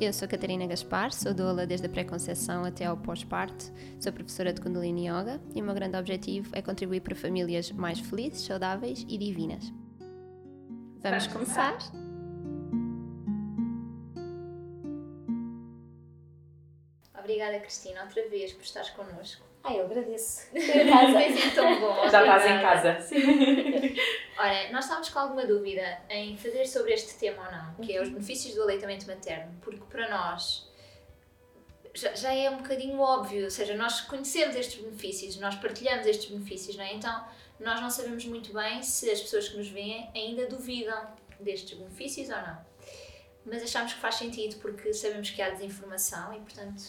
Eu sou Catarina Gaspar, sou doula desde a pré-conceição até ao pós-parto, sou professora de Kundalini Yoga e o meu grande objetivo é contribuir para famílias mais felizes, saudáveis e divinas. Vamos começar? Obrigada, Cristina, outra vez por estares connosco. Ah, eu agradeço. Tem tão bom. Já estás em casa. Ora, nós estávamos com alguma dúvida em fazer sobre este tema ou não, que é os benefícios do aleitamento materno, porque para nós já, já é um bocadinho óbvio, ou seja, nós conhecemos estes benefícios, nós partilhamos estes benefícios, não é? Então, nós não sabemos muito bem se as pessoas que nos veem ainda duvidam destes benefícios ou não. Mas achamos que faz sentido porque sabemos que há desinformação e, portanto,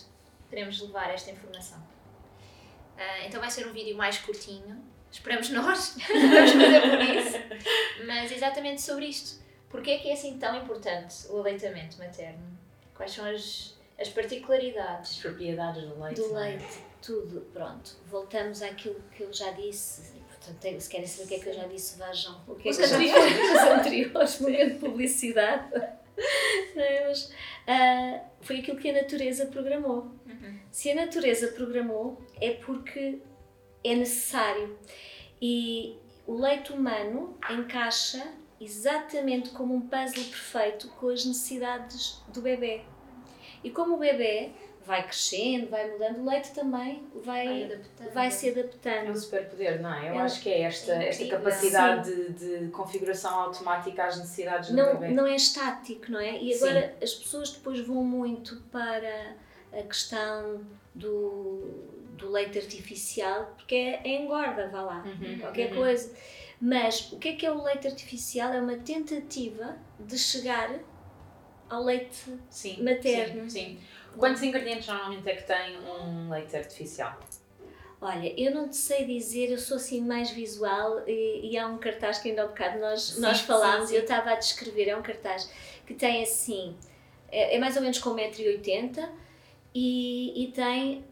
queremos levar esta informação. Uh, então vai ser um vídeo mais curtinho, esperamos nós, vamos fazer por isso, mas exatamente sobre isto. Porquê é que é assim tão importante o aleitamento materno? Quais são as, as particularidades? As propriedades do leite. Do leite, tudo, pronto. Voltamos àquilo que eu já disse, portanto, se querem saber o que é que eu já disse, vejam o que é que eu já disse nos anteriores, momento de publicidade. Mas, uh, foi aquilo que a natureza programou. Uhum. Se a natureza programou, é porque é necessário. E o leite humano encaixa exatamente como um puzzle perfeito com as necessidades do bebê. E como o bebê vai crescendo, vai mudando, o leite também vai, Vai adaptando. vai se É um adaptando. superpoder, não é? Eu É acho que é esta, esta incrível. capacidade de, de configuração automática às necessidades do Não, bebê. não é estático, não é? E Sim. agora as pessoas depois vão muito para a questão do, do leite artificial, porque é, é engorda, vá lá, Uhum, qualquer uhum. coisa. Mas o que é que é o leite artificial? É uma tentativa de chegar ao leite Sim, materno. Sim, sim. Quantos ingredientes normalmente é que tem um leite artificial? Olha, eu não te sei dizer, eu sou assim mais visual e, e há um cartaz que ainda há bocado nós, Sim, nós falámos e eu estava a descrever, é um cartaz que tem assim, é, é mais ou menos com 1,80m e, e tem,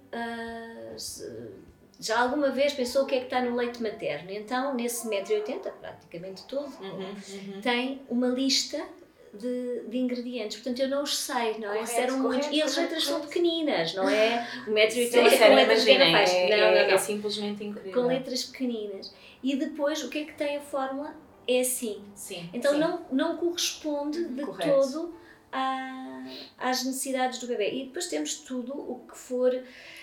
se- já alguma vez pensou o que é que está no leite materno, então nesse 1,80m, praticamente todo, Uhum, tem uma lista de, de ingredientes, portanto eu não os sei, não é? Correto, eram muitos. correto, E as letras são pequeninas, não é? O 1,80m Sim, com sério, letras imaginem, garrafais. é, Não, não, é- não é simplesmente incrível. com letras pequeninas. E depois o que é que tem a fórmula? É assim. Sim, Então sim. não, não corresponde de Correto. todo à- às necessidades do bebê. E depois temos tudo o que for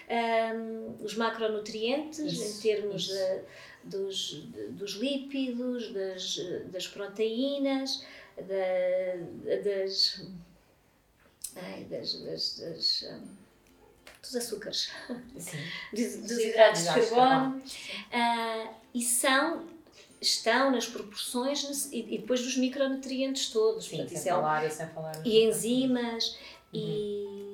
ahm, os macronutrientes, Isso, em termos de- dos, de- dos lípidos, das, das proteínas, da- das, ai, das, das, das, ahm, dos açúcares Sim. dos, dos hidratos de de carbono ah, e são estão nas proporções e, e depois dos micronutrientes todos Sim, portanto, sem é um- falar, e sem falar. e enzimas Uhum. hum, e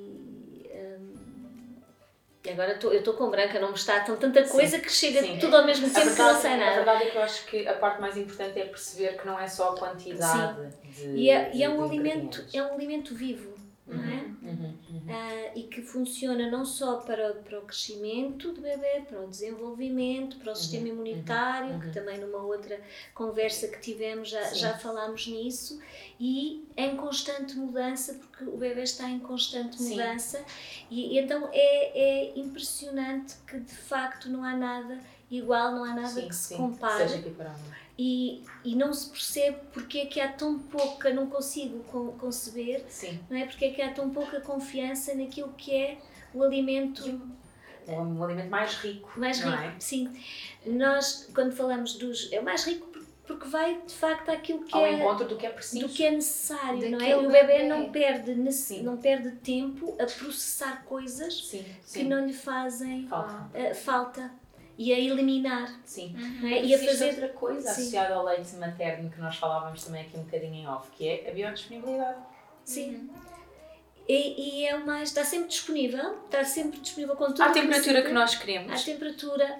agora tô- eu estou com branca não me está tão tanta coisa que chega Sim. tudo ao mesmo A tempo que não verdade, sei a nada. verdade é que eu acho que a parte mais importante é perceber que não é só a quantidade de e é, e é de- um de alimento é um alimento vivo uhum, uhum. Ah, e que funciona não só para, para o crescimento do bebê, para o desenvolvimento, para o sistema imunitário, uhum. que também numa outra conversa que tivemos já, Sim. já falámos nisso, e em constante mudança, porque o bebê está em constante mudança, e, e então é, é impressionante que de facto não há nada igual, não há nada Sim, que se sim, compare Seja equiparável. E, e não se percebe porque é que há tão pouca, não consigo con- conceber Sim. não é? Porque é que há tão pouca confiança naquilo que é o alimento É um alimento mais rico. mais rico. não é? Sim. Nós, quando falamos dos. É o mais rico por- porque vai de facto àquilo que Ao é. encontro do que é preciso. Do que é necessário, não é? E o bebê não perde, não perde tempo a processar coisas Sim, que sim. não lhe fazem Falta. eh, falta e a eliminar. Sim. Não é? E a fazer. outra coisa Sim. associada ao leite materno que nós falávamos também aqui um bocadinho em off, que é a biodisponibilidade. Sim. E, e é o mais. Está sempre disponível, está sempre disponível com tudo. À que temperatura necessita. que nós À queremos. temperatura.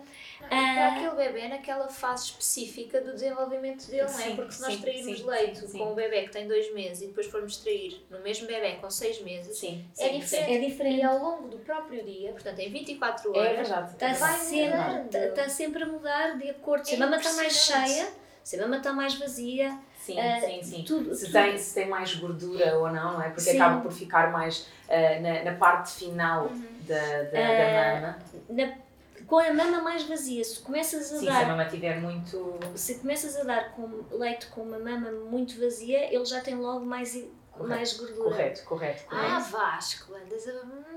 Para Ah, aquele bebê naquela fase específica do desenvolvimento dele, não é? Sim, Porque se nós sim, trairmos sim, leite sim. com um bebê que tem dois meses e depois formos trair no mesmo bebê com seis meses, Sim, é sim, diferente. É E diferente. ao longo do próprio dia, portanto em 24 sim. É horas, verdade. Está é. Vai sempre, mudando. está, está sempre a mudar de acordo. Se É a mama está mais cheia, se a mama está mais vazia, Sim, Ah, sim, sim. tudo. Se tudo. tem, se tem mais gordura ou não, não é? Porque Sim. acaba por ficar mais ah, na, na parte final da, da, Ah, da mama. Na- com a mama mais vazia, se começas a Sim, se dar a mama estiver muito. se começas a dar com leite com uma mama muito vazia, ele já tem logo mais, mais gordura. Correto, correto, Ah, correto. Vasco, andas a.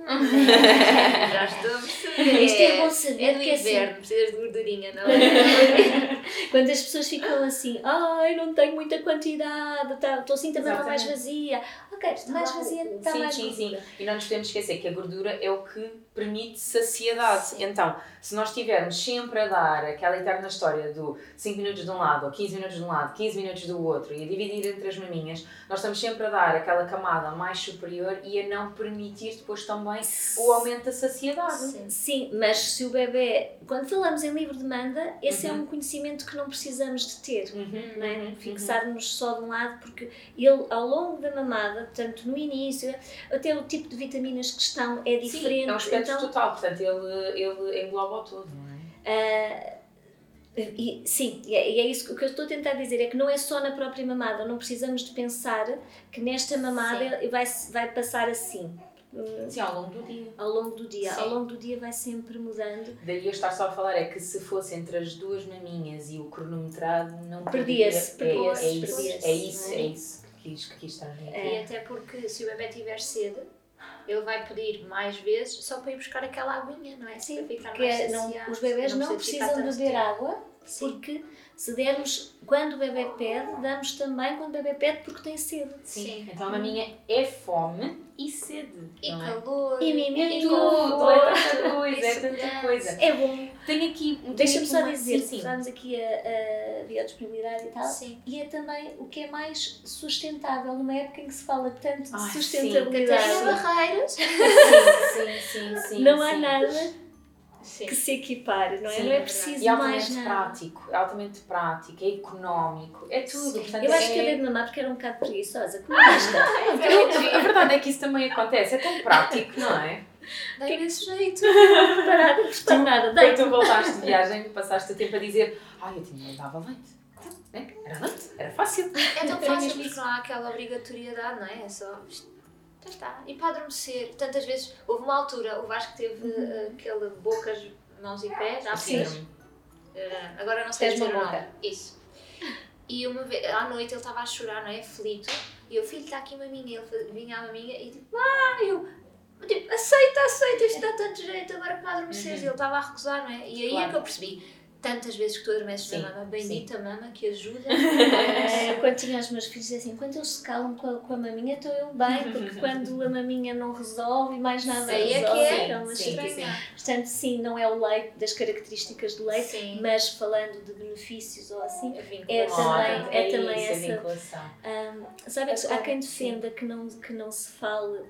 Já estou a perceber. Isto é bom saber É do que é assim. inverno, precisas de gordurinha, não é? Quando as pessoas ficam assim, ai, não tenho muita quantidade, tá- estou assim também mais vazia. Ok, mais lá vazia, está sim, mais sim, gordura. sim. E não nos podemos esquecer que a gordura é o que permite saciedade. Sim. Então, se nós estivermos sempre a dar aquela eterna história do 5 minutos de um lado, ou 15 minutos de um lado, 15 minutos do outro, e a dividir entre as maminhas, nós estamos sempre a dar aquela camada mais superior e a não permitir depois também o aumento da saciedade. Sim. Sim, mas se o bebê, quando falamos em livre demanda, esse Uhum. é um conhecimento que não precisamos de ter. Uhum, não é? uhum, Fixarmos só de um lado, porque ele, ao longo da mamada, tanto no início, até o tipo de vitaminas que estão é Sim, diferente. é um espectro então, total, portanto ele, ele engloba o todo, não é? E, sim, e é, é isso o que eu estou a tentar dizer é que não é só na própria mamada, não precisamos de pensar que nesta mamada vai, vai passar assim. Hum, Sim, ao longo do dia. Ao longo do dia, Sim. ao longo do dia vai sempre mudando. Daí eu estar só a falar é que se fosse entre as duas maminhas e o cronometrado, não Perdia-se, perdia. É, é perdia-se, isso, perdia-se, é isso, não é? é isso que quis, que quis transmitir. É. E até porque se o bebê tiver sede, ele vai pedir mais vezes só para ir buscar aquela aguinha, não é? Sim, para ficar porque mais não- os bebés não, ficar precisam beber água, Sim. porque se dermos, quando o bebê pede, damos também quando o bebê pede porque tem sede. Sim. Então a maminha é fome e sede. E não é? calor. E É miminho. tudo, é tanta coisa, E é tanta coisa. É bom. Tenho aqui. Deixa-me só dizer, sim, sim. estamos aqui a, a biodisponibilidade e tal, Sim. e é também o que é mais sustentável, numa época em que se fala tanto de Ai, sim. sustentabilidade. Tem barreiras. Sim, sim, sim, sim. não há sim. nada Sim. que se equipare, não é? Sim, não é é preciso E mais altamente nada. prático, é altamente prático, é económico, é tudo. Sim. Portanto, Eu acho é... que acabei de mamar porque era um bocado preguiçosa. Como é esta? A verdade é que isso também acontece, é tão prático, não é? Dei desse jeito. Parada, não está nada. Quando Deita. tu voltaste de viagem, passaste o tempo a dizer ai, eu tinha, dava leite. É, Era leite, era fácil. É tão fácil porque não há aquela obrigatoriedade, não é? É só. Já está. E para adormecer, tantas vezes. Houve uma altura, o Vasco teve eh, aquele bocas, mãos e pés, Sim. sim. agora não sei dizer o nome. Isso. E uma vez, à noite ele estava a chorar, não é? Aflito. E eu, filho, está aqui uma minha. Ele vinha à maminha e tipo, ah, eu. Tipo, aceita, aceita, isto dá tanto jeito agora para adormeceres. E ele estava a recusar, não é? E aí é Claro. que eu percebi. Tantas vezes que tu adormeces Sim, na mama, bendita mama que ajuda. É, quando tinha os meus filhos, assim, quando eles se calam com a, com a maminha, estou eu bem, porque quando a maminha não resolve mais nada Aí é que resolve, é. é uma Sim, sim. Portanto, sim, não é o leite, das características do leite, Sim. mas falando de benefícios ou assim, É também- é também isso, essa-. Hum, sabe, É que há quem defenda que não, que não se fale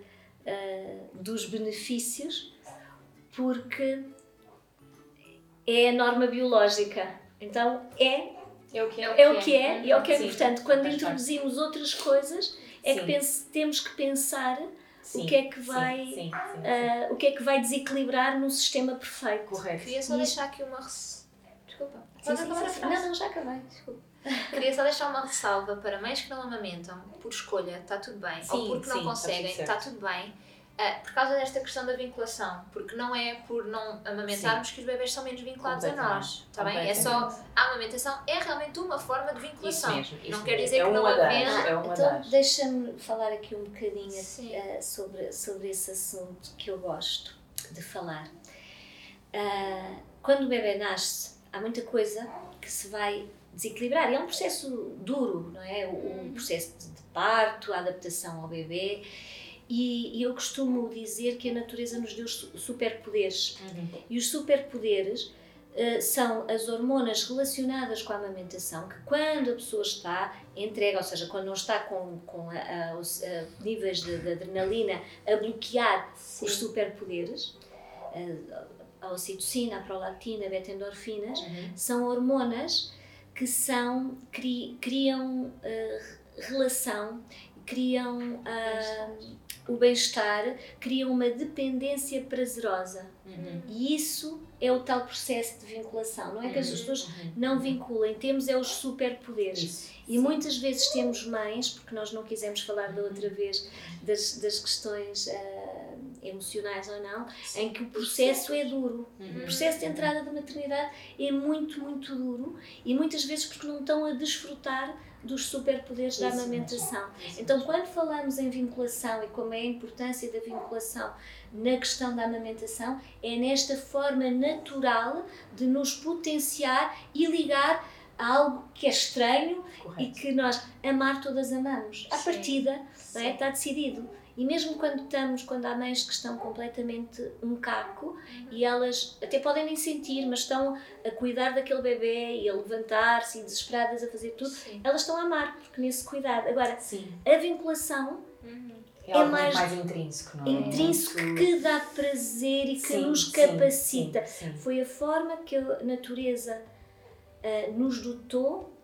ah, dos benefícios porque é a norma biológica. Então é, É o que é. é o que é e é o que é. Sim, Portanto, quando introduzimos outras coisas, é que Sim. pense- temos que pensar Sim, o que é que sim, vai, Sim, sim, sim. ah, o que é que vai desequilibrar no sistema perfeito. Correto. Queria só E- deixar aqui uma. res- Desculpa. Sim, sim. Não, não, já acabei, desculpa. Queria só deixar uma ressalva para mães que não amamentam por escolha, está tudo bem. Sim, Ou porque sim, não está conseguem, está tudo bem. Ah, por causa desta questão da vinculação, porque não é por não amamentarmos que os bebés são menos vinculados a nós, está bem? É só a amamentação é realmente uma forma de Isso vinculação. mesmo. Isso não mesmo. quer dizer é que não havendo. É Então, deixa-me falar aqui um bocadinho Sim. eh, sobre, sobre esse assunto que eu gosto de falar. Ah, quando o bebê nasce, há muita coisa que se vai desequilibrar. E é um processo duro, não é? O, o processo de, parto, a adaptação ao bebê. E, e eu costumo dizer que a natureza nos deu su- superpoderes. Uhum. E os superpoderes uh, são as hormonas relacionadas com a amamentação, que quando a pessoa está entrega, ou seja, quando não está com, com a, a, os a níveis de, de, adrenalina a bloquear Sim. os superpoderes, a, a ocitocina, a prolactina, a beta-endorfinas, uhum. são hormonas que são, cri, criam uh, relação, criam uh, o bem-estar, criam uma dependência prazerosa. Uhum. E isso é o tal processo de vinculação. Não é que as uhum. pessoas uhum. não vinculem, temos é os superpoderes. E muitas vezes temos mães, porque nós não quisemos falar da outra vez das, das questões uh, emocionais ou não, Sim. em que o processo é duro. Uhum. O processo de entrada da maternidade é muito, muito duro e muitas vezes porque não estão a desfrutar dos superpoderes da amamentação. Então, quando falamos em vinculação e como é a importância da vinculação na questão da amamentação, é nesta forma natural de nos potenciar e ligar a algo que é estranho Correto. e que nós amar todas amamos. À partida, é? está decidido. E mesmo quando estamos, quando há mães que estão completamente um caco e elas até podem nem sentir, mas estão a cuidar daquele bebê e a levantar-se e desesperadas a fazer tudo, Sim. elas estão a amar, porque nesse cuidado. Agora, Sim. a vinculação uhum. é, é mais, mais, intrínseco, não é? Intrínseco que dá prazer e que sim, nos capacita. Sim, sim, Foi a forma que a natureza uh, nos dotou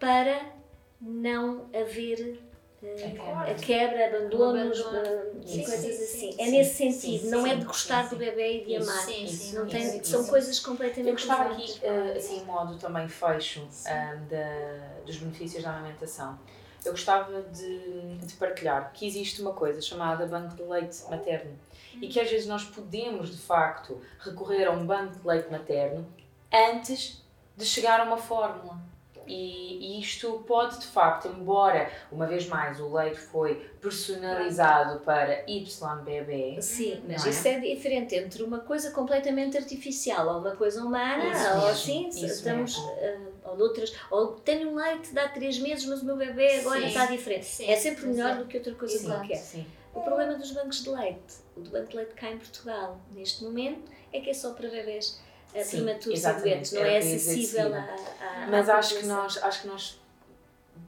para não haver a quebra, abandonos, abandono, sim, coisas sim, assim. Sim, é nesse sentido, não é de gostar do bebê e de amar. não tem, são coisas completamente Eu gostava aqui, uh, assim, em modo também fecho um, da, dos benefícios da amamentação. Eu gostava de, de, partilhar que existe uma coisa chamada banco de leite materno e que às vezes nós podemos, de facto, recorrer a um banco de leite materno antes de chegar a uma fórmula. E, isto pode de facto, embora uma vez mais o leite foi personalizado para YBB. Sim, mas é? isso é diferente entre uma coisa completamente artificial ou uma coisa humana, isso ou mesmo, assim, estamos. Uh, ou outras, ou tenho um leite de há 3 meses, mas o meu bebê agora sim, está diferente. Sim, é sempre melhor do que outra coisa Exato, qualquer. Sim. O problema dos bancos de leite, o do banco de leite cá em Portugal, neste momento, é que é só para bebês prematuros e doentes, não é acessível a, Mas acho que nós, acho que nós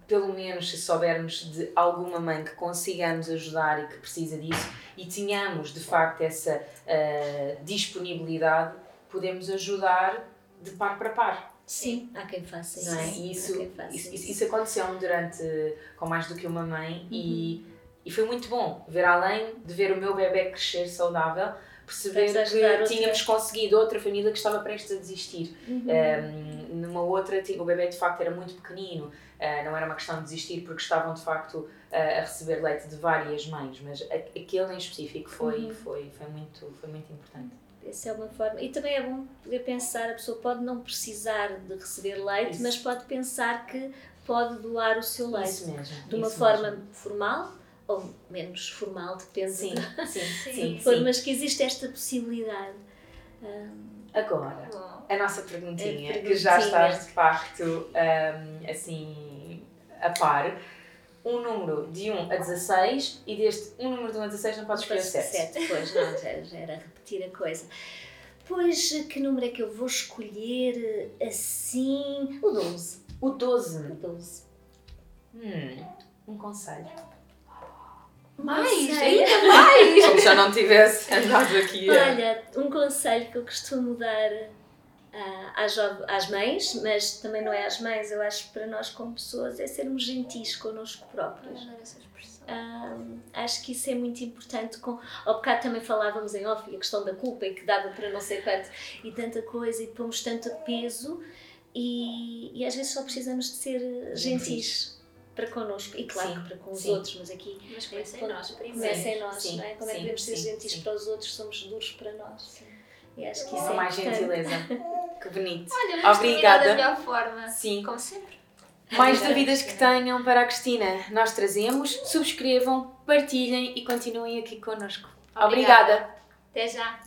pelo menos se soubermos de alguma mãe que consigamos ajudar e que precisa disso e tenhamos de facto essa uh, disponibilidade, podemos ajudar de par para par. Sim, há quem faça isso. Não é? isso, faça isso, isso, isso aconteceu-me durante com mais do que uma mãe uhum. e, e foi muito bom ver além de ver o meu bebê crescer saudável, perceber que tínhamos conseguido outra família que estava prestes a desistir. Uhum. Um, numa outra, o bebê de facto era muito pequenino, uh, não era uma questão de desistir porque estavam de facto uh, a receber leite de várias mães, mas aquele em específico foi, uhum. foi, foi, muito, foi muito importante. Essa é uma forma. E também é bom poder pensar, a pessoa pode não precisar de receber leite, isso. mas pode pensar que pode doar o seu leite. Mesmo. De uma forma mesmo. formal, ou menos formal, depende sim, de, sim, sim, sim, mas que existe esta possibilidade. Um, Agora, a nossa perguntinha, perguntinha, que já estás de facto um, assim a par, um número de 1 a 16 e deste um número de 1 a 16 não podes escolher 7. 7, pois não, já, já era repetir a coisa. Pois, que número é que eu vou escolher assim? O 12. O 12? O 12. Hum, um conselho. Mais, ainda mais! Como se eu não tivesse andado aqui. Olha, um conselho que eu costumo dar uh, às, às mães, mas também não é às mães, eu acho que para nós como pessoas é sermos gentis connosco próprios. Uh, acho que isso é muito importante. Com, ao bocado também falávamos em off a questão da culpa e que dava para não sei quanto e tanta coisa e pomos tanto peso e, e às vezes só precisamos de ser gentis para connosco e claro sim, que para com os sim. outros, mas aqui mas começa é, em nós primeiro. Começa em nós, sim, não é? Como é que devemos ser gentis para os outros, somos duros para nós. E acho que isso é mais gentileza. que bonito. Olha, Obrigada. da melhor forma. Sim. Como sempre. Mais dúvidas que tenham para a Cristina, nós trazemos. Subscrevam, partilhem e continuem aqui connosco. Obrigada. Obrigada. Até já.